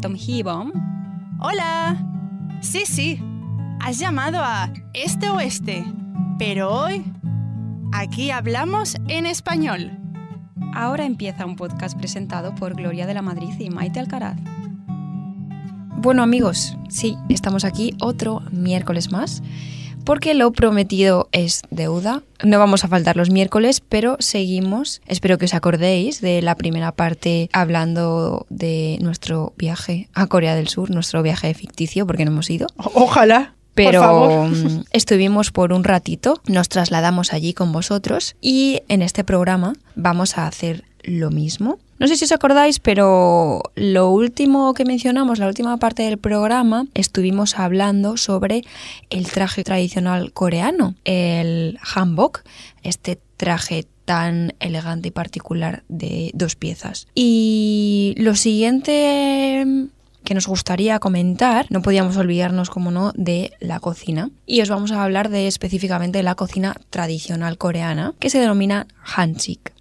Tom Hibom. Hola. Sí, sí. Has llamado a Este Oeste. Pero hoy, aquí hablamos en español. Ahora empieza un podcast presentado por Gloria de la Madrid y Maite Alcaraz. Bueno amigos, sí, estamos aquí otro miércoles más porque lo prometido es deuda. No vamos a faltar los miércoles, pero seguimos. Espero que os acordéis de la primera parte hablando de nuestro viaje a Corea del Sur, nuestro viaje ficticio, porque no hemos ido. Ojalá. Pero mm, estuvimos por un ratito, nos trasladamos allí con vosotros y en este programa vamos a hacer lo mismo. No sé si os acordáis, pero lo último que mencionamos, la última parte del programa, estuvimos hablando sobre el traje tradicional coreano, el hanbok, este traje tan elegante y particular de dos piezas. Y lo siguiente que nos gustaría comentar, no podíamos olvidarnos, como no, de la cocina. Y os vamos a hablar de específicamente la cocina tradicional coreana, que se denomina hanchik.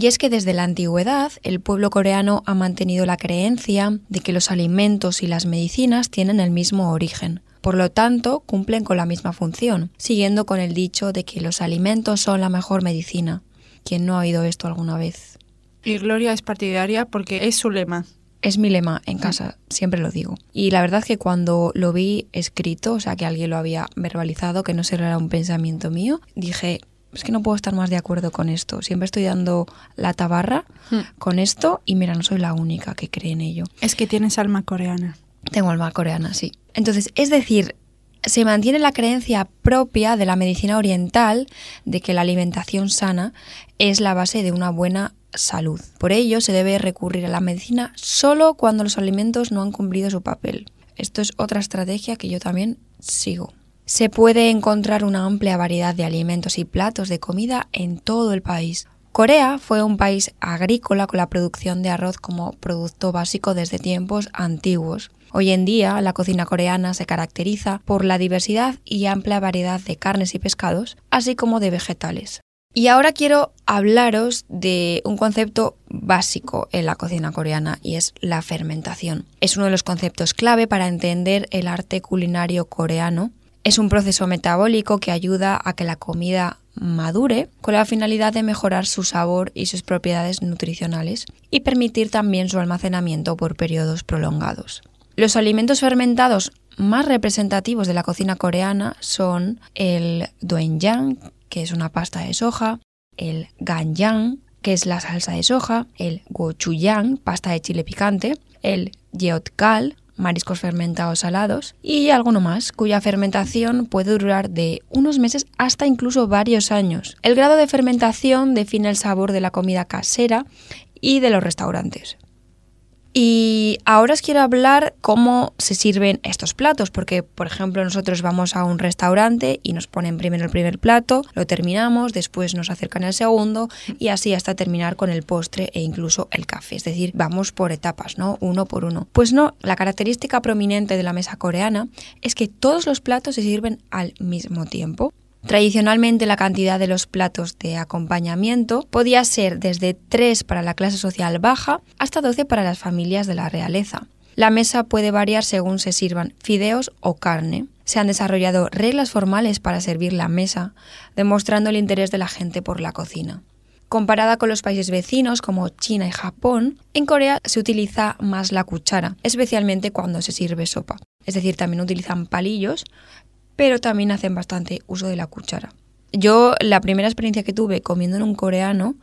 Y es que desde la antigüedad el pueblo coreano ha mantenido la creencia de que los alimentos y las medicinas tienen el mismo origen. Por lo tanto, cumplen con la misma función, siguiendo con el dicho de que los alimentos son la mejor medicina. ¿Quién no ha oído esto alguna vez? Y Gloria es partidaria porque es su lema. Es mi lema en casa, siempre lo digo. Y la verdad que cuando lo vi escrito, o sea, que alguien lo había verbalizado, que no solo era un pensamiento mío, dije, es que no puedo estar más de acuerdo con esto. Siempre estoy dando la tabarra hmm. con esto y mira, no soy la única que cree en ello. Es que tienes alma coreana. Tengo alma coreana, sí. Entonces, es decir, se mantiene la creencia propia de la medicina oriental de que la alimentación sana es la base de una buena salud. Por ello, se debe recurrir a la medicina solo cuando los alimentos no han cumplido su papel. Esto es otra estrategia que yo también sigo. Se puede encontrar una amplia variedad de alimentos y platos de comida en todo el país. Corea fue un país agrícola con la producción de arroz como producto básico desde tiempos antiguos. Hoy en día la cocina coreana se caracteriza por la diversidad y amplia variedad de carnes y pescados, así como de vegetales. Y ahora quiero hablaros de un concepto básico en la cocina coreana y es la fermentación. Es uno de los conceptos clave para entender el arte culinario coreano es un proceso metabólico que ayuda a que la comida madure con la finalidad de mejorar su sabor y sus propiedades nutricionales y permitir también su almacenamiento por periodos prolongados. Los alimentos fermentados más representativos de la cocina coreana son el doenjang, que es una pasta de soja, el ganjang, que es la salsa de soja, el gochujang, pasta de chile picante, el yeotkal, mariscos fermentados salados y alguno más, cuya fermentación puede durar de unos meses hasta incluso varios años. El grado de fermentación define el sabor de la comida casera y de los restaurantes. Y ahora os quiero hablar cómo se sirven estos platos, porque por ejemplo nosotros vamos a un restaurante y nos ponen primero el primer plato, lo terminamos, después nos acercan el segundo y así hasta terminar con el postre e incluso el café, es decir, vamos por etapas, ¿no? Uno por uno. Pues no, la característica prominente de la mesa coreana es que todos los platos se sirven al mismo tiempo. Tradicionalmente la cantidad de los platos de acompañamiento podía ser desde 3 para la clase social baja hasta 12 para las familias de la realeza. La mesa puede variar según se sirvan fideos o carne. Se han desarrollado reglas formales para servir la mesa, demostrando el interés de la gente por la cocina. Comparada con los países vecinos como China y Japón, en Corea se utiliza más la cuchara, especialmente cuando se sirve sopa. Es decir, también utilizan palillos, pero también hacen bastante uso de la cuchara. Yo la primera experiencia que tuve comiendo en un coreano,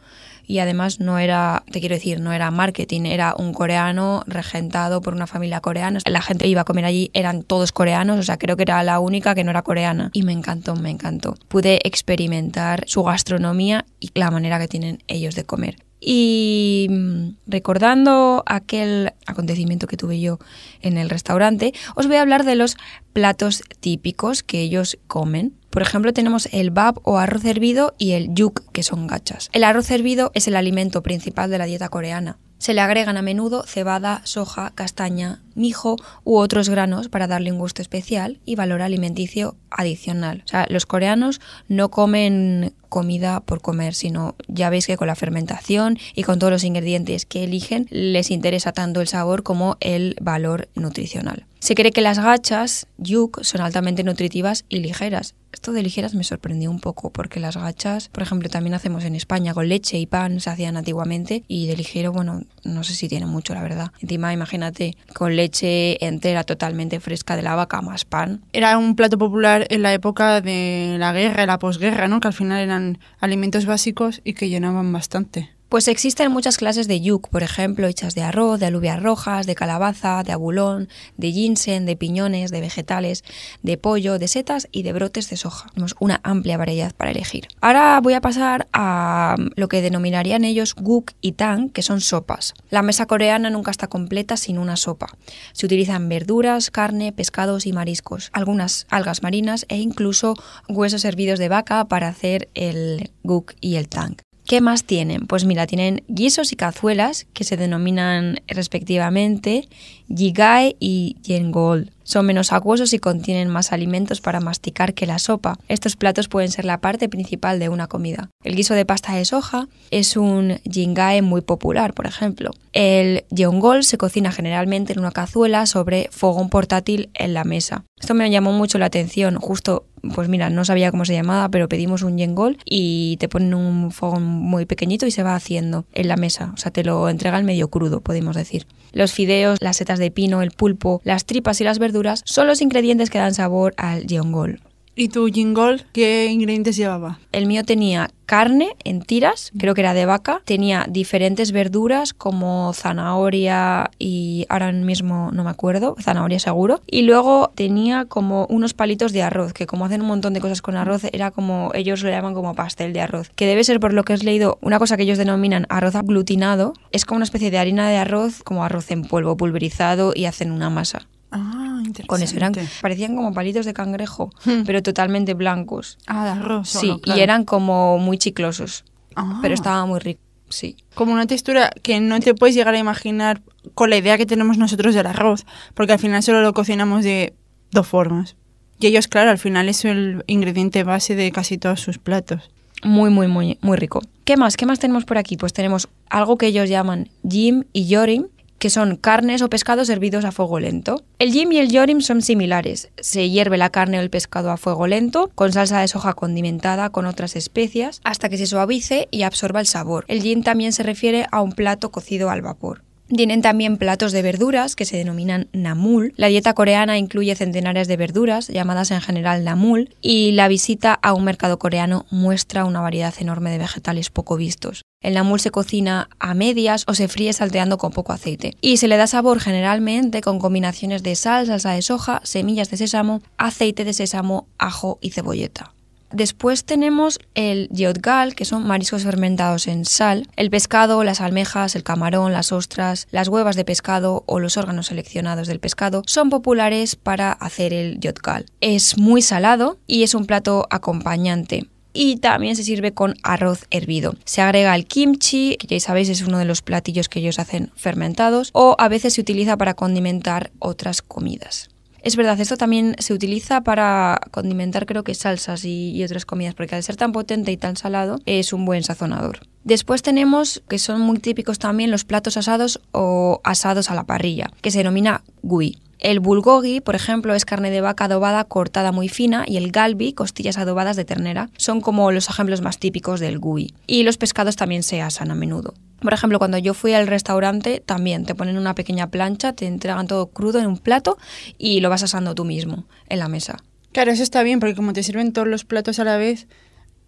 y además no era, te quiero decir, no era marketing, era un coreano regentado por una familia coreana. La gente que iba a comer allí eran todos coreanos, o sea, creo que era la única que no era coreana. Y me encantó, me encantó. Pude experimentar su gastronomía y la manera que tienen ellos de comer. Y mm, recordando aquel acontecimiento que tuve yo en el restaurante, os voy a hablar de los platos típicos que ellos comen. Por ejemplo, tenemos el bab o arroz hervido y el yuk, que son gachas. El arroz hervido es el alimento principal de la dieta coreana. Se le agregan a menudo cebada, soja, castaña, mijo u otros granos para darle un gusto especial y valor alimenticio adicional. O sea, los coreanos no comen comida por comer, sino ya veis que con la fermentación y con todos los ingredientes que eligen les interesa tanto el sabor como el valor nutricional. Se cree que las gachas, yuk, son altamente nutritivas y ligeras. Esto de ligeras me sorprendió un poco porque las gachas, por ejemplo, también hacemos en España con leche y pan, se hacían antiguamente y de ligero, bueno, no sé si tiene mucho, la verdad. Encima, imagínate, con leche entera totalmente fresca de la vaca más pan. Era un plato popular en la época de la guerra, la posguerra, ¿no? Que al final eran alimentos básicos y que llenaban bastante. Pues existen muchas clases de yuk, por ejemplo, hechas de arroz, de alubias rojas, de calabaza, de abulón, de ginseng, de piñones, de vegetales, de pollo, de setas y de brotes de soja. Tenemos una amplia variedad para elegir. Ahora voy a pasar a lo que denominarían ellos guk y tang, que son sopas. La mesa coreana nunca está completa sin una sopa. Se utilizan verduras, carne, pescados y mariscos, algunas algas marinas e incluso huesos hervidos de vaca para hacer el guk y el tang. ¿Qué más tienen? Pues mira, tienen guisos y cazuelas que se denominan respectivamente Yigae y Yengol. Son menos acuosos y contienen más alimentos para masticar que la sopa. Estos platos pueden ser la parte principal de una comida. El guiso de pasta de soja es un jingae muy popular, por ejemplo. El yeongol se cocina generalmente en una cazuela sobre fogón portátil en la mesa. Esto me llamó mucho la atención, justo pues mira, no sabía cómo se llamaba, pero pedimos un yengol y te ponen un fogón muy pequeñito y se va haciendo en la mesa. O sea, te lo entregan medio crudo, podemos decir. Los fideos, las setas de pino, el pulpo, las tripas y las verduras son los ingredientes que dan sabor al yengol. ¿Y tu jingol qué ingredientes llevaba? El mío tenía carne en tiras, creo que era de vaca, tenía diferentes verduras como zanahoria y ahora mismo no me acuerdo, zanahoria seguro, y luego tenía como unos palitos de arroz, que como hacen un montón de cosas con arroz, era como ellos lo llaman como pastel de arroz, que debe ser por lo que has leído una cosa que ellos denominan arroz aglutinado, es como una especie de harina de arroz, como arroz en polvo pulverizado y hacen una masa. Ah, interesante. Con eso eran, parecían como palitos de cangrejo, pero totalmente blancos. Ah, de arroz. Sí, solo, claro. y eran como muy chiclosos, Ah. pero estaba muy rico. Sí. Como una textura que no te puedes llegar a imaginar con la idea que tenemos nosotros del arroz, porque al final solo lo cocinamos de dos formas. Y ellos, claro, al final es el ingrediente base de casi todos sus platos. Muy, muy, muy, muy rico. ¿Qué más? ¿Qué más tenemos por aquí? Pues tenemos algo que ellos llaman jim y yorim, que son carnes o pescados hervidos a fuego lento. El jim y el yorim son similares. Se hierve la carne o el pescado a fuego lento, con salsa de soja condimentada con otras especias, hasta que se suavice y absorba el sabor. El jim también se refiere a un plato cocido al vapor. Tienen también platos de verduras que se denominan namul. La dieta coreana incluye centenares de verduras, llamadas en general namul, y la visita a un mercado coreano muestra una variedad enorme de vegetales poco vistos. El namul se cocina a medias o se fríe salteando con poco aceite. Y se le da sabor generalmente con combinaciones de sal, salsa de soja, semillas de sésamo, aceite de sésamo, ajo y cebolleta. Después tenemos el yeotgal, que son mariscos fermentados en sal, el pescado, las almejas, el camarón, las ostras, las huevas de pescado o los órganos seleccionados del pescado son populares para hacer el yeotgal. Es muy salado y es un plato acompañante y también se sirve con arroz hervido. Se agrega el kimchi, que ya sabéis es uno de los platillos que ellos hacen fermentados, o a veces se utiliza para condimentar otras comidas. Es verdad, esto también se utiliza para condimentar creo que salsas y, y, otras comidas, porque al ser tan potente y tan salado es un buen sazonador. Después tenemos, que son muy típicos también, los platos asados o asados a la parrilla, que se denomina gui. El bulgogi, por ejemplo, es carne de vaca adobada cortada muy fina y el galbi, costillas adobadas de ternera, son como los ejemplos más típicos del gui. Y los pescados también se asan a menudo. Por ejemplo, cuando yo fui al restaurante, también te ponen una pequeña plancha, te entregan todo crudo en un plato y lo vas asando tú mismo en la mesa. Claro, eso está bien, porque como te sirven todos los platos a la vez,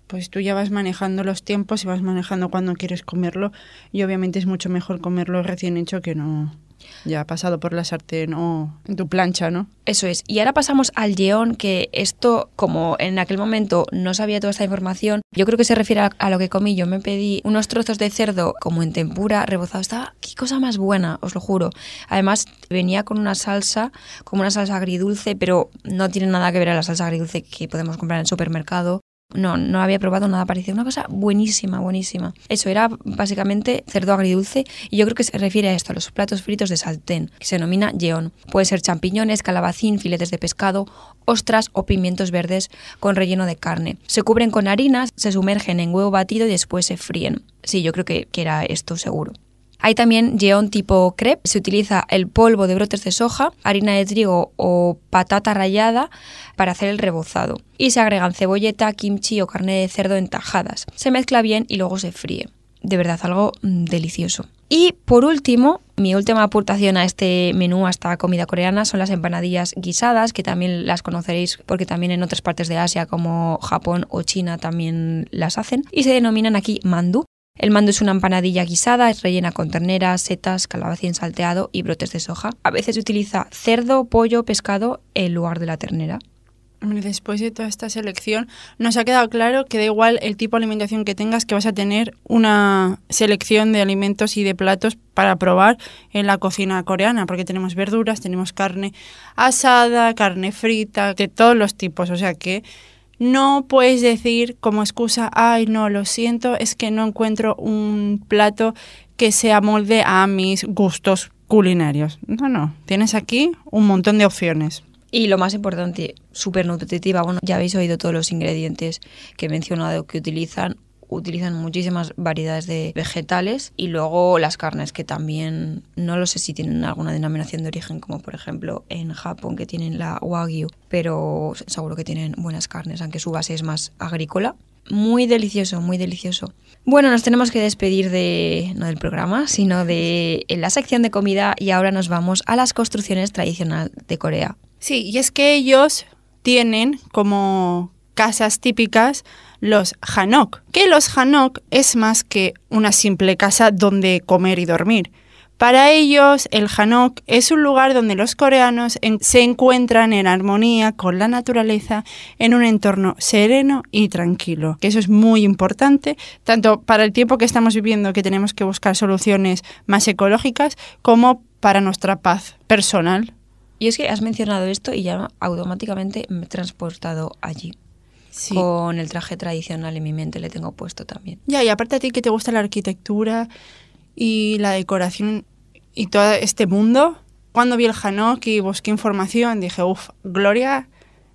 pues tú ya vas manejando los tiempos y vas manejando cuando quieres comerlo. Y obviamente es mucho mejor comerlo recién hecho que no ya pasado por la sartén o en tu plancha, ¿no? Eso es. Y ahora pasamos al yeón, que esto, como en aquel momento no sabía toda esta información, yo creo que se refiere a, a lo que comí. Yo me pedí unos trozos de cerdo como en tempura, rebozado. Estaba, qué cosa más buena, os lo juro. Además, venía con una salsa, como una salsa agridulce, pero no tiene nada que ver a la salsa agridulce que podemos comprar en el supermercado. No, no había probado nada parecido. Una cosa buenísima, buenísima. Eso era básicamente cerdo agridulce y yo creo que se refiere a esto, a los platos fritos de saltén, que se denomina yeón. Puede ser champiñones, calabacín, filetes de pescado, ostras o pimientos verdes con relleno de carne. Se cubren con harinas, se sumergen en huevo batido y después se fríen. Sí, yo creo que, que era esto seguro. Hay también yeón tipo crepe. Se utiliza el polvo de brotes de soja, harina de trigo o patata rallada para hacer el rebozado. Y se agregan cebolleta, kimchi o carne de cerdo en tajadas. Se mezcla bien y luego se fríe. De verdad, algo mm, delicioso. Y por último, mi última aportación a este menú, a esta comida coreana, son las empanadillas guisadas, que también las conoceréis porque también en otras partes de Asia como Japón o China también las hacen. Y se denominan aquí mandu. El mando es una empanadilla guisada, es rellena con ternera, setas, calabacín salteado y brotes de soja. A veces se utiliza cerdo, pollo, pescado en lugar de la ternera. Después de toda esta selección, nos ha quedado claro que da igual el tipo de alimentación que tengas, que vas a tener una selección de alimentos y de platos para probar en la cocina coreana, porque tenemos verduras, tenemos carne asada, carne frita, de todos los tipos. O sea que no puedes decir como excusa, ay, no, lo siento, es que no encuentro un plato que se amolde a mis gustos culinarios. No, no, tienes aquí un montón de opciones. Y lo más importante, súper nutritiva. Bueno, ya habéis oído todos los ingredientes que he mencionado que utilizan. Utilizan muchísimas variedades de vegetales y luego las carnes que también no lo sé si tienen alguna denominación de origen como por ejemplo en Japón que tienen la wagyu, pero seguro que tienen buenas carnes aunque su base es más agrícola. Muy delicioso, muy delicioso. Bueno, nos tenemos que despedir de no del programa, sino de la sección de comida y ahora nos vamos a las construcciones tradicionales de Corea. Sí, y es que ellos tienen como casas típicas los hanok, que los hanok es más que una simple casa donde comer y dormir. Para ellos, el hanok es un lugar donde los coreanos se encuentran en armonía con la naturaleza en un entorno sereno y tranquilo. Que eso es muy importante, tanto para el tiempo que estamos viviendo, que tenemos que buscar soluciones más ecológicas, como para nuestra paz personal. Y es que has mencionado esto y ya automáticamente me he transportado allí. Sí. Con el traje tradicional en mi mente le tengo puesto también. Ya, y aparte a ti que te gusta la arquitectura y la decoración y todo este mundo, cuando vi el Hanok y busqué información, dije, uff, Gloria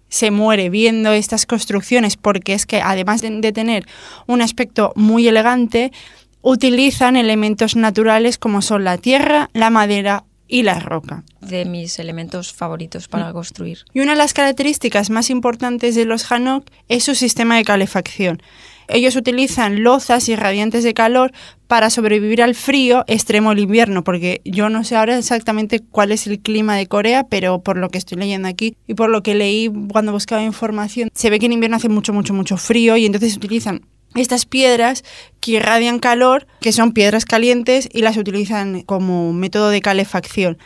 se muere viendo estas construcciones porque es que además de, de tener un aspecto muy elegante, utilizan elementos naturales como son la tierra, la madera y la roca. De mis elementos favoritos para construir. Y una de las características más importantes de los Hanok es su sistema de calefacción. Ellos utilizan lozas y radiantes de calor para sobrevivir al frío extremo del invierno, porque yo no sé ahora exactamente cuál es el clima de Corea, pero por lo que estoy leyendo aquí y por lo que leí cuando buscaba información, se ve que en invierno hace mucho, mucho, mucho frío y entonces utilizan estas piedras que irradian calor, que son piedras calientes, y las utilizan como método de calefacción.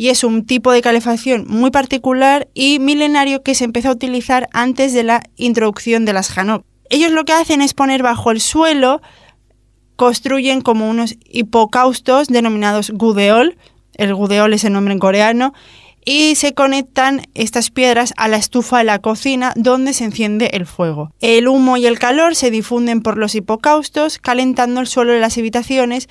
Y es un tipo de calefacción muy particular y milenario que se empezó a utilizar antes de la introducción de las Hanok. Ellos lo que hacen es poner bajo el suelo, construyen como unos hipocaustos denominados gudeol, el gudeol es el nombre en coreano, y se conectan estas piedras a la estufa de la cocina donde se enciende el fuego. El humo y el calor se difunden por los hipocaustos, calentando el suelo de las habitaciones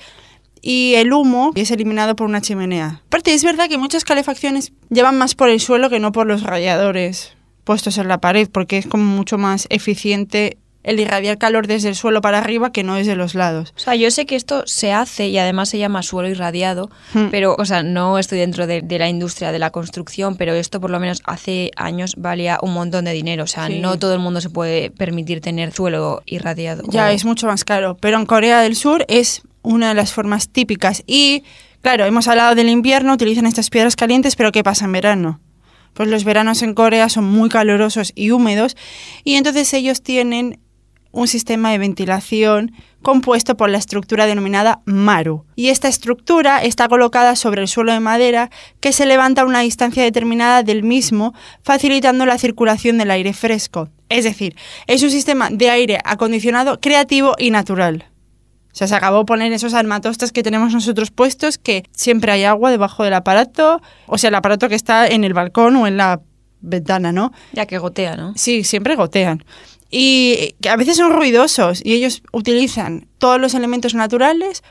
y el humo es eliminado por una chimenea. Aparte, es verdad que muchas calefacciones llevan más por el suelo que no por los radiadores puestos en la pared, porque es como mucho más eficiente el irradiar calor desde el suelo para arriba que no desde los lados. O sea, yo sé que esto se hace y además se llama suelo irradiado, Hmm. pero, o sea, no estoy dentro de, de la industria de la construcción, pero esto por lo menos hace años valía un montón de dinero. O sea, Sí. no todo el mundo se puede permitir tener suelo irradiado. Ya O- es mucho más caro, pero en Corea del Sur es una de las formas típicas. Y, claro, hemos hablado del invierno, utilizan estas piedras calientes, pero ¿qué pasa en verano? Pues los veranos en Corea son muy calurosos y húmedos, y entonces ellos tienen un sistema de ventilación compuesto por la estructura denominada maru. Y esta estructura está colocada sobre el suelo de madera que se levanta a una distancia determinada del mismo, facilitando la circulación del aire fresco. Es decir, es un sistema de aire acondicionado creativo y natural. O sea, se acabó poner esos armatostas que tenemos nosotros puestos, que siempre hay agua debajo del aparato, o sea, el aparato que está en el balcón o en la ventana, ¿no? Ya que gotea, ¿no? Sí, siempre gotean. Y que a veces son ruidosos y ellos utilizan todos los elementos naturales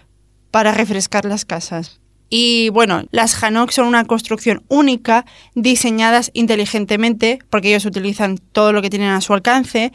para refrescar las casas. Y bueno, las Hanok son una construcción única, diseñadas inteligentemente, porque ellos utilizan todo lo que tienen a su alcance.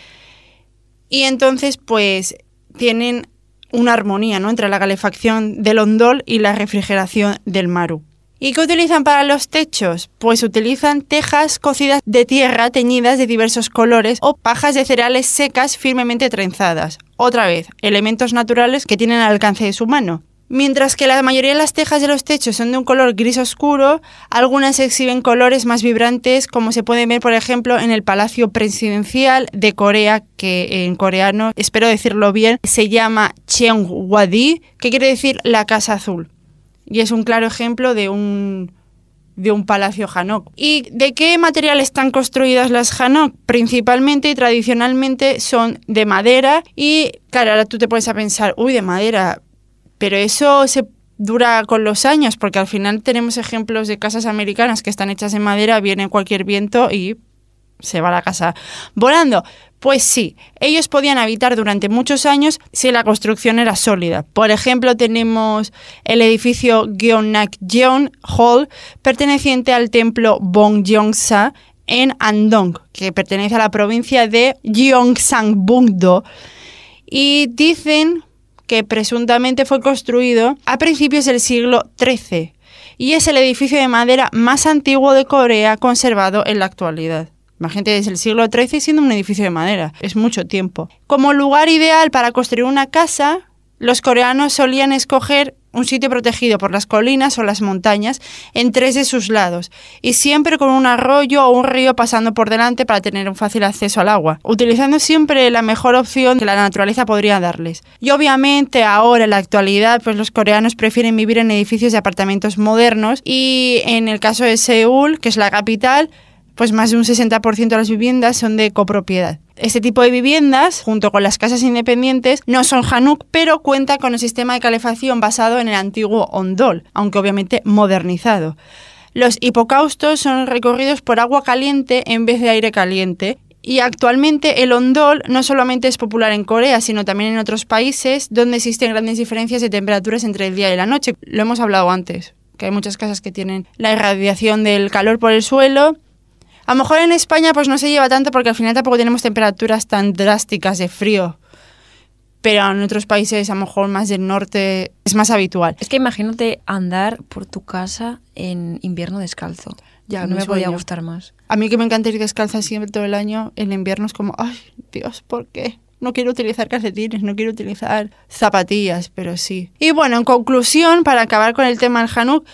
Y entonces, pues, tienen una armonía ¿no? entre la calefacción del ondol y la refrigeración del maru. ¿Y qué utilizan para los techos? Pues utilizan tejas cocidas de tierra teñidas de diversos colores o pajas de cereales secas firmemente trenzadas. Otra vez, elementos naturales que tienen al alcance de su mano. Mientras que la mayoría de las tejas de los techos son de un color gris oscuro, algunas exhiben colores más vibrantes, como se puede ver, por ejemplo, en el Palacio Presidencial de Corea, que en coreano, espero decirlo bien, se llama Cheongwadi, que quiere decir la Casa Azul. Y es un claro ejemplo de un, de un palacio Hanok. ¿Y de qué material están construidas las Hanok? Principalmente y tradicionalmente son de madera y, claro, ahora tú te pones a pensar, uy, de madera, pero eso se dura con los años, porque al final tenemos ejemplos de casas americanas que están hechas en madera, viene cualquier viento y se va la casa volando. Pues sí, ellos podían habitar durante muchos años si la construcción era sólida. Por ejemplo, tenemos el edificio Gyeongnak-jeon Hall, perteneciente al templo Bongyongsa en Andong, que pertenece a la provincia de Gyeongsangbuk-do. Y dicen que presuntamente fue construido a principios del siglo XIII y es el edificio de madera más antiguo de Corea conservado en la actualidad. Imagínate desde el siglo XIII siendo un edificio de madera, es mucho tiempo. Como lugar ideal para construir una casa, los coreanos solían escoger un sitio protegido por las colinas o las montañas en tres de sus lados, y siempre con un arroyo o un río pasando por delante para tener un fácil acceso al agua, utilizando siempre la mejor opción que la naturaleza podría darles. Y obviamente ahora en la actualidad, pues los coreanos prefieren vivir en edificios de apartamentos modernos y en el caso de Seúl, que es la capital, pues más de un 60% de las viviendas son de copropiedad. Este tipo de viviendas, junto con las casas independientes, no son Hanuk, pero cuenta con el sistema de calefacción basado en el antiguo Ondol, aunque obviamente modernizado. Los hipocaustos son recorridos por agua caliente en vez de aire caliente y actualmente el ondol no solamente es popular en Corea, sino también en otros países donde existen grandes diferencias de temperaturas entre el día y la noche. Lo hemos hablado antes, que hay muchas casas que tienen la irradiación del calor por el suelo a lo mejor en España pues no se lleva tanto porque al final tampoco tenemos temperaturas tan drásticas de frío. Pero en otros países, a lo mejor más del norte, es más habitual. Es que imagínate andar por tu casa en invierno descalzo. Ya, no me podía gustar más. A mí que me encanta ir descalza siempre todo el año, en invierno es como, ay, Dios, ¿por qué? No quiero utilizar calcetines, no quiero utilizar zapatillas, pero sí. Y bueno, en conclusión, para acabar con el tema del Hanuk,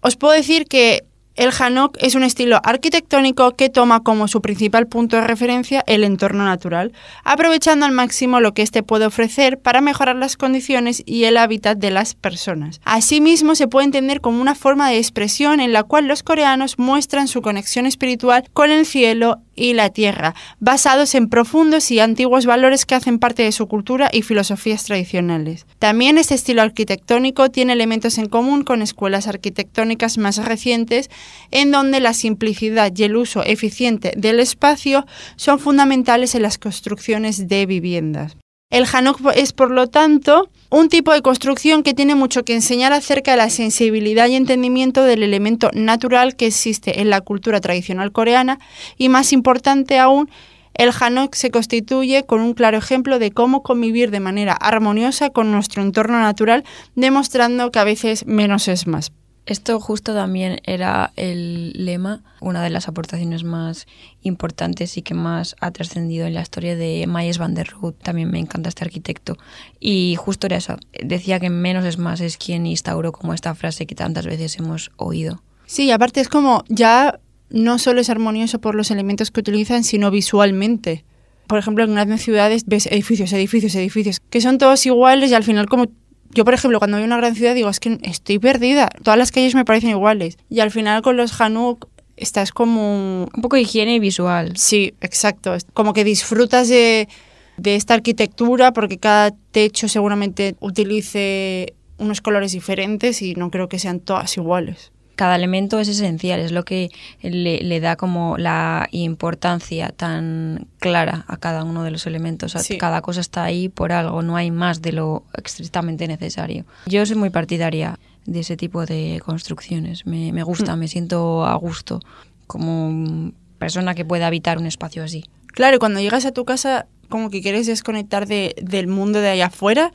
os puedo decir que el Hanok es un estilo arquitectónico que toma como su principal punto de referencia el entorno natural, aprovechando al máximo lo que éste puede ofrecer para mejorar las condiciones y el hábitat de las personas. Asimismo, se puede entender como una forma de expresión en la cual los coreanos muestran su conexión espiritual con el cielo y la tierra, basados en profundos y antiguos valores que hacen parte de su cultura y filosofías tradicionales. También este estilo arquitectónico tiene elementos en común con escuelas arquitectónicas más recientes, en donde la simplicidad y el uso eficiente del espacio son fundamentales en las construcciones de viviendas. El Hanok es, por lo tanto, un tipo de construcción que tiene mucho que enseñar acerca de la sensibilidad y entendimiento del elemento natural que existe en la cultura tradicional coreana y, más importante aún, el Hanok se constituye con un claro ejemplo de cómo convivir de manera armoniosa con nuestro entorno natural, demostrando que a veces menos es más. Esto justo también era el lema, una de las aportaciones más importantes y que más ha trascendido en la historia de Mayes van der Rohe. También me encanta este arquitecto. Y justo era eso. Decía que menos es más es quien instauró como esta frase que tantas veces hemos oído. Sí, aparte es como ya no solo es armonioso por los elementos que utilizan, sino visualmente. Por ejemplo, en grandes ciudades ves edificios, edificios, edificios, que son todos iguales y al final como yo, por ejemplo, cuando voy a una gran ciudad digo, es que estoy perdida. Todas las calles me parecen iguales. Y al final con los Hanuk estás como... Un poco de higiene visual. Sí, exacto. Como que disfrutas de, de esta arquitectura porque cada techo seguramente utilice unos colores diferentes y no creo que sean todas iguales cada elemento es esencial, es lo que le, da como la importancia tan clara a cada uno de los elementos. Cada cosa está ahí por algo, no hay más de lo estrictamente necesario. Yo soy muy partidaria de ese tipo de construcciones, me, me gusta, mm. me siento a gusto como persona que pueda habitar un espacio así. Claro, cuando llegas a tu casa como que quieres desconectar de, del mundo de allá afuera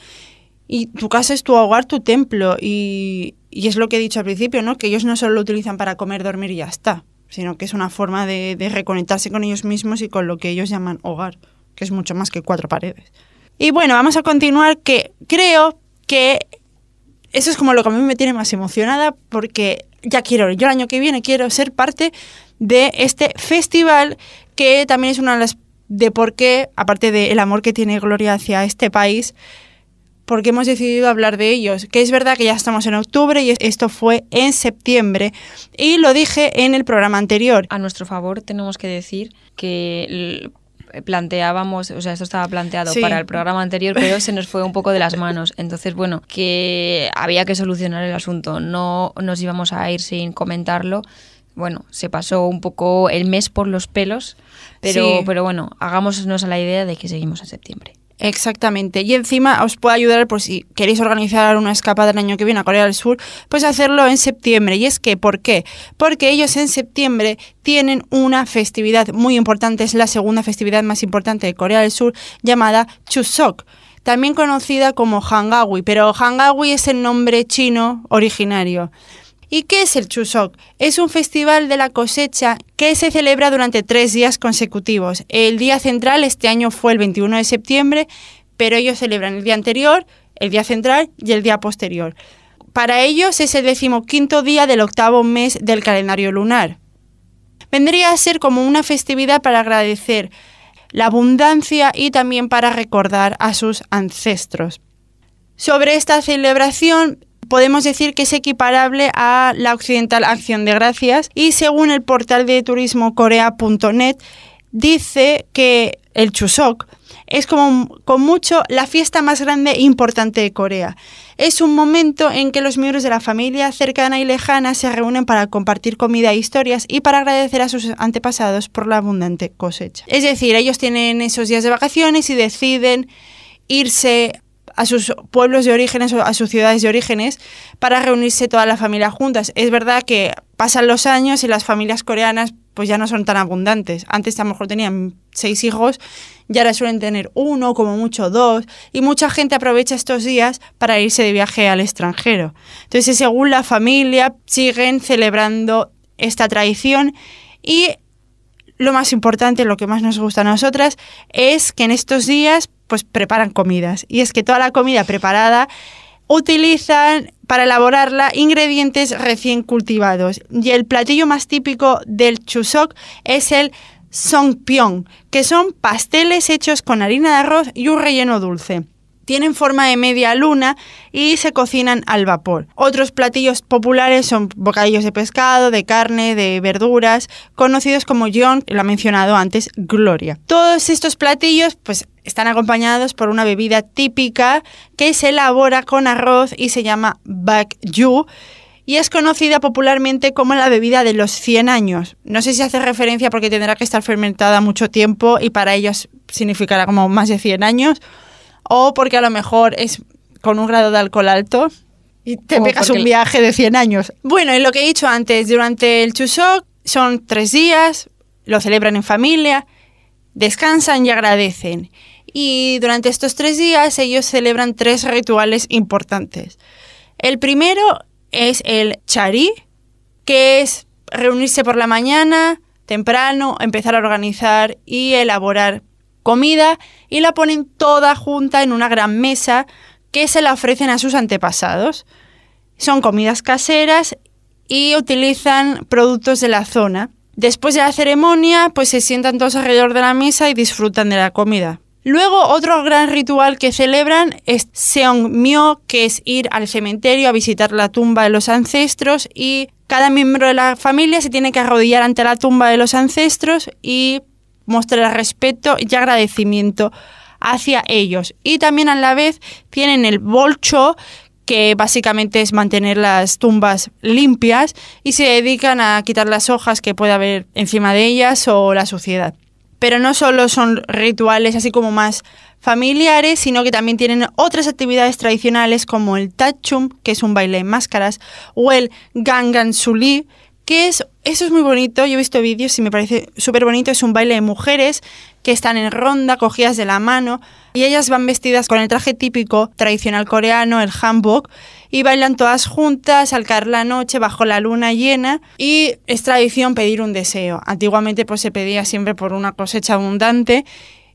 y tu casa es tu hogar, tu templo y, y es lo que he dicho al principio, ¿no? Que ellos no solo lo utilizan para comer, dormir y ya está, sino que es una forma de, reconectarse con ellos mismos y con lo que ellos llaman hogar, que es mucho más que cuatro paredes. Y bueno, vamos a continuar, que creo que eso es como lo que a mí me tiene más emocionada, porque ya quiero, yo el año que viene quiero ser parte de este festival, que también es una de las de por qué, aparte del amor que tiene Gloria hacia este país, porque hemos decidido hablar de ellos. Que es verdad que ya estamos en octubre y esto fue en septiembre. Y lo dije en el programa anterior. A nuestro favor tenemos que decir que planteábamos, o sea, esto estaba planteado para el programa anterior, pero se nos fue un poco de las manos. Entonces, bueno, que había que solucionar el asunto. No nos íbamos a ir sin comentarlo. Bueno, se pasó un poco el mes por los pelos, pero, pero bueno, hagámonos a la idea de que seguimos en septiembre. Exactamente. Y encima os puedo ayudar por si queréis organizar una escapada el año que viene a Corea del Sur, pues hacerlo en septiembre. Y es que, ¿por qué? Porque ellos en septiembre tienen una festividad muy importante, es la segunda festividad más importante de Corea del Sur, llamada Chuseok también conocida como Hangawi, pero Hangawi es el nombre chino originario. ¿Y qué es el Chuseok? Es un festival de la cosecha que se celebra durante tres días consecutivos. El día central este año fue el 21 de septiembre, pero ellos celebran el día anterior, el día central y el día posterior. Para ellos es el decimoquinto día del octavo mes del calendario lunar. Vendría a ser como una festividad para agradecer la abundancia y también para recordar a sus ancestros. Sobre esta celebración podemos decir que es equiparable a la Occidental Acción de Gracias y según el portal de turismo corea.net dice que el Chuseok es como con mucho la fiesta más grande e importante de Corea. Es un momento en que los miembros de la familia cercana y lejana se reúnen para compartir comida e historias y para agradecer a sus antepasados por la abundante cosecha. Es decir, ellos tienen esos días de vacaciones y deciden irse a sus pueblos de orígenes o a sus ciudades de orígenes para reunirse toda la familia juntas. Es verdad que pasan los años y las familias coreanas pues ya no son tan abundantes. Antes a lo mejor tenían seis hijos y ahora suelen tener uno, como mucho dos, y mucha gente aprovecha estos días para irse de viaje al extranjero. Entonces, según la familia, siguen celebrando esta tradición y lo más importante, lo que más nos gusta a nosotras, es que en estos días pues preparan comidas. Y es que toda la comida preparada utilizan para elaborarla ingredientes recién cultivados. Y el platillo más típico del chusok es el songpyeong, que son pasteles hechos con harina de arroz y un relleno dulce tienen forma de media luna y se cocinan al vapor. Otros platillos populares son bocadillos de pescado, de carne, de verduras, conocidos como John, lo ha mencionado antes, Gloria. Todos estos platillos pues están acompañados por una bebida típica que se elabora con arroz y se llama bakju y es conocida popularmente como la bebida de los 100 años. No sé si hace referencia porque tendrá que estar fermentada mucho tiempo y para ellos significará como más de 100 años o porque a lo mejor es con un grado de alcohol alto y te pegas un viaje de 100 años. Bueno, y lo que he dicho antes, durante el Chuseok son tres días, lo celebran en familia, descansan y agradecen. Y durante estos tres días ellos celebran tres rituales importantes. El primero es el chari, que es reunirse por la mañana, temprano, empezar a organizar y elaborar comida y la ponen toda junta en una gran mesa que se la ofrecen a sus antepasados. Son comidas caseras y utilizan productos de la zona. Después de la ceremonia, pues se sientan todos alrededor de la mesa y disfrutan de la comida. Luego, otro gran ritual que celebran es Seongmyo, que es ir al cementerio a visitar la tumba de los ancestros y cada miembro de la familia se tiene que arrodillar ante la tumba de los ancestros y mostrar respeto y agradecimiento hacia ellos. Y también a la vez tienen el bolcho, que básicamente es mantener las tumbas limpias y se dedican a quitar las hojas que pueda haber encima de ellas o la suciedad. Pero no solo son rituales así como más familiares, sino que también tienen otras actividades tradicionales como el tachum, que es un baile en máscaras, o el gangan suli, es, eso es muy bonito, yo he visto vídeos y me parece súper bonito, es un baile de mujeres que están en ronda, cogidas de la mano, y ellas van vestidas con el traje típico tradicional coreano, el hanbok, y bailan todas juntas al caer la noche bajo la luna llena, y es tradición pedir un deseo. Antiguamente pues se pedía siempre por una cosecha abundante,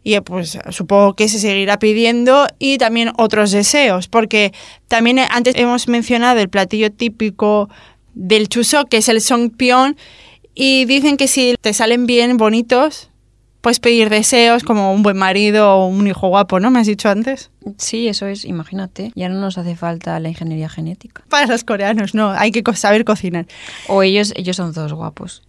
y pues supongo que se seguirá pidiendo y también otros deseos, porque también antes hemos mencionado el platillo típico del chuseok, que es el songpyeon, y dicen que si te salen bien bonitos, puedes pedir deseos como un buen marido o un hijo guapo, ¿no? ¿Me has dicho antes? Sí, eso es, imagínate. Ya no nos hace falta la ingeniería genética. Para los coreanos, no, hay que saber cocinar. O ellos, ellos son todos guapos.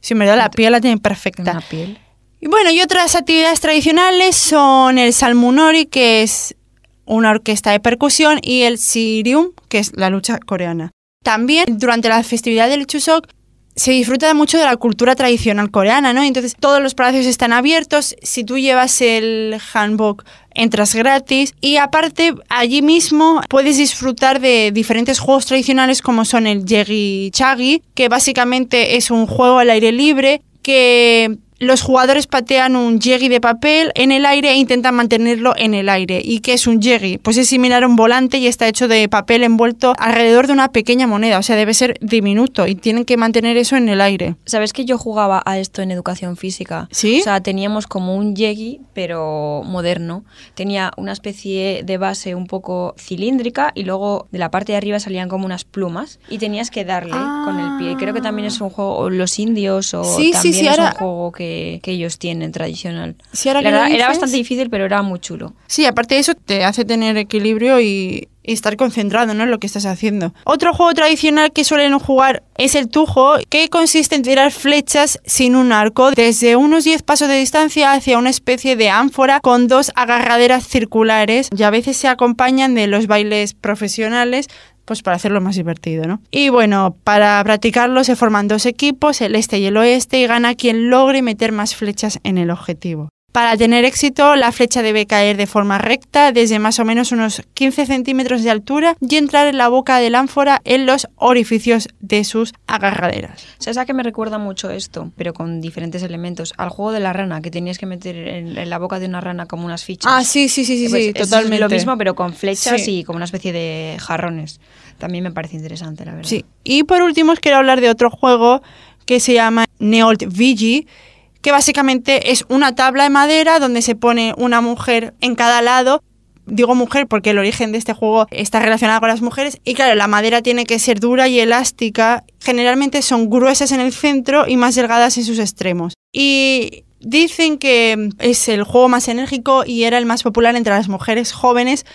Sí, me da la piel la tienen perfecta. Una piel. Y bueno, y otras actividades tradicionales son el salmunori, que es una orquesta de percusión, y el sirium, que es la lucha coreana. También durante la festividad del Chuseok se disfruta mucho de la cultura tradicional coreana, ¿no? Entonces todos los palacios están abiertos, si tú llevas el hanbok entras gratis y aparte allí mismo puedes disfrutar de diferentes juegos tradicionales como son el Yegi Chagi, que básicamente es un juego al aire libre que los jugadores patean un yegi de papel en el aire e intentan mantenerlo en el aire. ¿Y qué es un yegi? Pues es similar a un volante y está hecho de papel envuelto alrededor de una pequeña moneda, o sea, debe ser diminuto y tienen que mantener eso en el aire. ¿Sabes que yo jugaba a esto en educación física? ¿Sí? O sea, teníamos como un yegi, pero moderno. Tenía una especie de base un poco cilíndrica y luego de la parte de arriba salían como unas plumas y tenías que darle con el pie. Creo que también es un juego, los indios o Sí, sí, también sí, es ahora- un juego que, que ellos tienen tradicional. Sí, ahora La era bastante difícil, pero era muy chulo. Sí, aparte de eso te hace tener equilibrio y, y estar concentrado ¿no? en lo que estás haciendo. Otro juego tradicional que suelen jugar es el tujo, que consiste en tirar flechas sin un arco desde unos 10 pasos de distancia hacia una especie de ánfora con dos agarraderas circulares y a veces se acompañan de los bailes profesionales pues para hacerlo más divertido, ¿no? Y bueno, para practicarlo se forman dos equipos, el este y el oeste, y gana quien logre meter más flechas en el objetivo. Para tener éxito, la flecha debe caer de forma recta desde más o menos unos 15 centímetros de altura y entrar en la boca del ánfora en los orificios de sus agarraderas. ¿Sabes a qué me recuerda mucho esto? Pero con diferentes elementos. Al juego de la rana, que tenías que meter en, en la boca de una rana como unas fichas. Ah, sí, sí, sí, sí, Pues sí, es totalmente. lo mismo, pero con flechas Sí. y como una especie de jarrones. También me parece interesante, la verdad. Sí. Y por último os quiero hablar de otro juego que se llama Neolt Vigi, que básicamente es una tabla de madera donde se pone una mujer en cada lado. Digo mujer porque el origen de este juego está relacionado con las mujeres y claro, la madera tiene que ser dura y elástica. Generalmente son gruesas en el centro y más delgadas en sus extremos. Y dicen que es el juego más enérgico y era el más popular entre las mujeres jóvenes,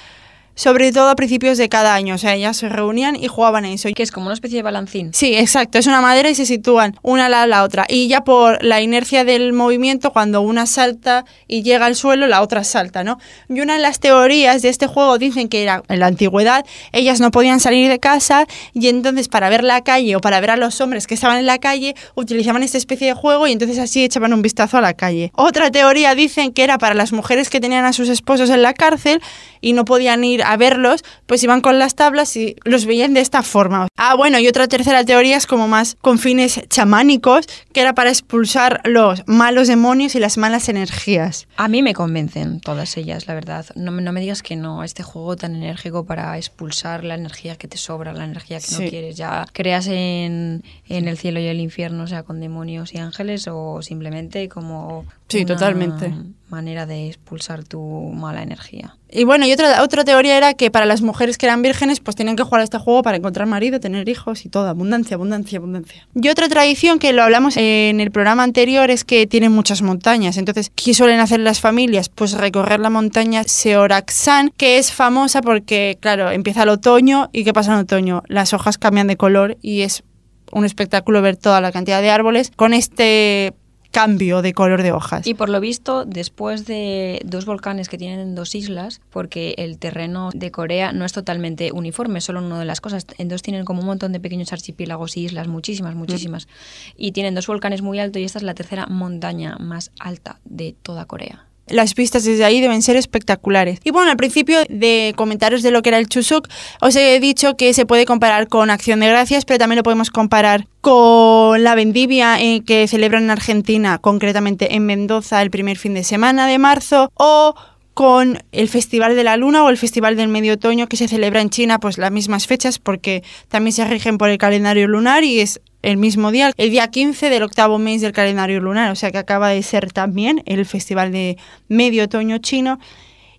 sobre todo a principios de cada año. O sea, ellas se reunían y jugaban a eso. Que es como una especie de balancín. Sí, exacto. Es una madera y se sitúan una lado de la otra. Y ya por la inercia del movimiento, cuando una salta y llega al suelo, la otra salta, ¿no? Y una de las teorías de este juego dicen que era en la antigüedad ellas no podían salir de casa y entonces para ver la calle o para ver a los hombres que estaban en la calle utilizaban esta especie de juego y entonces así echaban un vistazo a la calle. Otra teoría dicen que era para las mujeres que tenían a sus esposos en la cárcel y no podían ir a verlos, pues iban con las tablas y los veían de esta forma. Ah, bueno, y otra tercera teoría es como más con fines chamánicos, que era para expulsar los malos demonios y las malas energías. A mí me convencen todas ellas, la verdad. No, me- no me digas que no, este juego tan enérgico para expulsar la energía que te sobra, la energía que Sí. no quieres. Ya creas en, en el cielo y el infierno, o sea, con demonios y ángeles, o simplemente como Sí, una totalmente. manera de expulsar tu mala energía. Y bueno, y otra, otra teoría era que para las mujeres que eran vírgenes, pues tenían que jugar a este juego para encontrar marido, tener hijos y todo. Abundancia, abundancia, abundancia. Y otra tradición que lo hablamos en el programa anterior es que tienen muchas montañas. Entonces, ¿qué suelen hacer las familias? Pues recorrer la montaña Seoraksan, que es famosa porque, claro, empieza el otoño y ¿qué pasa en otoño? Las hojas cambian de color y es un espectáculo ver toda la cantidad de árboles con este cambio de color de hojas. Y por lo visto, después de dos volcanes que tienen dos islas, porque el terreno de Corea no es totalmente uniforme, solo una de las cosas. En dos tienen como un montón de pequeños archipiélagos y islas, muchísimas, muchísimas. Y tienen dos volcanes muy altos y esta es la tercera montaña más alta de toda Corea. Las vistas desde ahí deben ser espectaculares. Y bueno, al principio de comentaros de lo que era el Chusuk, os he dicho que se puede comparar con Acción de Gracias, pero también lo podemos comparar con la vendimia eh, que celebran en Argentina, concretamente en Mendoza el primer fin de semana de marzo, o con el Festival de la Luna o el Festival del Medio Otoño que se celebra en China, pues las mismas fechas porque también se rigen por el calendario lunar y es el mismo día, el día 15 del octavo mes del calendario lunar, o sea que acaba de ser también el Festival de Medio Otoño chino.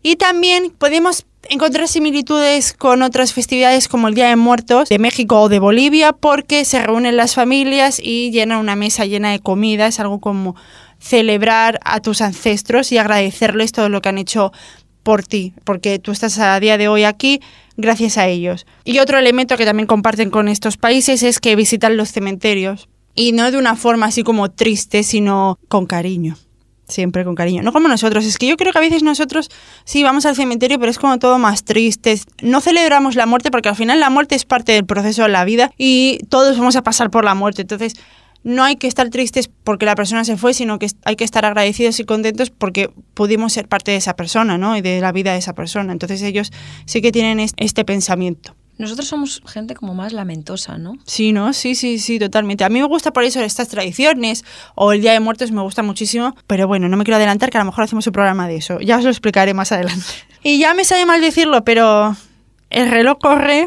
Y también podemos encontrar similitudes con otras festividades como el Día de Muertos de México o de Bolivia porque se reúnen las familias y llenan una mesa llena de comida, es algo como celebrar a tus ancestros y agradecerles todo lo que han hecho por ti, porque tú estás a día de hoy aquí gracias a ellos. Y otro elemento que también comparten con estos países es que visitan los cementerios y no de una forma así como triste, sino con cariño. Siempre con cariño. No como nosotros. Es que yo creo que a veces nosotros sí vamos al cementerio, pero es como todo más triste. No celebramos la muerte porque al final la muerte es parte del proceso de la vida y todos vamos a pasar por la muerte. Entonces, no hay que estar tristes porque la persona se fue, sino que hay que estar agradecidos y contentos porque pudimos ser parte de esa persona, ¿no? Y de la vida de esa persona. Entonces ellos sí que tienen es- este pensamiento. Nosotros somos gente como más lamentosa, ¿no? Sí, ¿no? Sí, sí, sí, totalmente. A mí me gusta por eso estas tradiciones o el Día de Muertos me gusta muchísimo, pero bueno, no me quiero adelantar que a lo mejor hacemos un programa de eso. Ya os lo explicaré más adelante. Y ya me sale mal decirlo, pero el reloj corre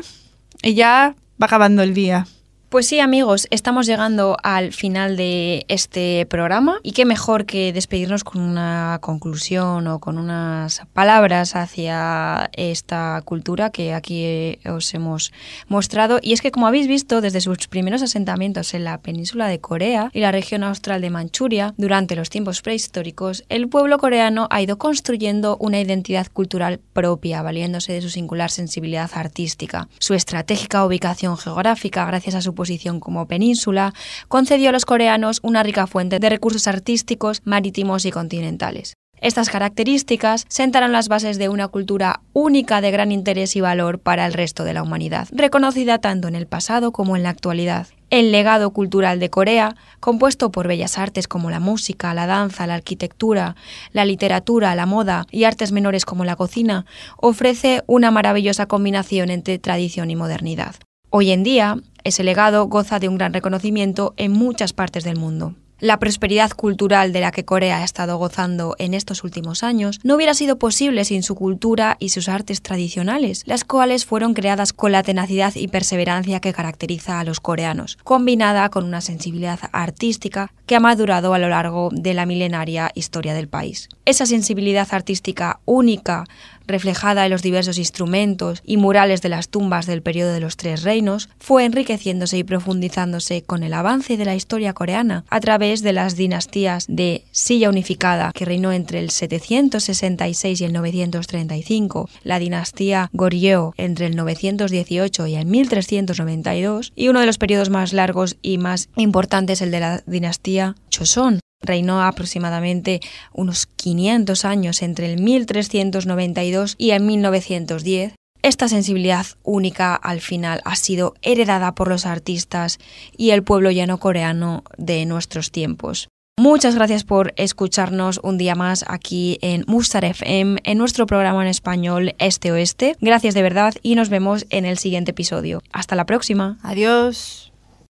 y ya va acabando el día. Pues sí, amigos, estamos llegando al final de este programa y qué mejor que despedirnos con una conclusión o con unas palabras hacia esta cultura que aquí eh, os hemos mostrado. Y es que, como habéis visto, desde sus primeros asentamientos en la península de Corea y la región austral de Manchuria, durante los tiempos prehistóricos, el pueblo coreano ha ido construyendo una identidad cultural propia, valiéndose de su singular sensibilidad artística, su estratégica ubicación geográfica, gracias a su posición como península, concedió a los coreanos una rica fuente de recursos artísticos, marítimos y continentales. Estas características sentaron las bases de una cultura única de gran interés y valor para el resto de la humanidad, reconocida tanto en el pasado como en la actualidad. El legado cultural de Corea, compuesto por bellas artes como la música, la danza, la arquitectura, la literatura, la moda y artes menores como la cocina, ofrece una maravillosa combinación entre tradición y modernidad. Hoy en día, ese legado goza de un gran reconocimiento en muchas partes del mundo. La prosperidad cultural de la que Corea ha estado gozando en estos últimos años no hubiera sido posible sin su cultura y sus artes tradicionales, las cuales fueron creadas con la tenacidad y perseverancia que caracteriza a los coreanos, combinada con una sensibilidad artística que ha madurado a lo largo de la milenaria historia del país. Esa sensibilidad artística única, reflejada en los diversos instrumentos y murales de las tumbas del periodo de los Tres Reinos, fue enriqueciéndose y profundizándose con el avance de la historia coreana a través de las dinastías de Silla Unificada, que reinó entre el 766 y el 935, la dinastía Goryeo entre el 918 y el 1392, y uno de los periodos más largos y más importantes, el de la dinastía Choson, Reinó aproximadamente unos 500 años entre el 1392 y el 1910. Esta sensibilidad única al final ha sido heredada por los artistas y el pueblo llano coreano de nuestros tiempos. Muchas gracias por escucharnos un día más aquí en Mustar FM, en nuestro programa en español Este Oeste. Gracias de verdad y nos vemos en el siguiente episodio. Hasta la próxima. Adiós.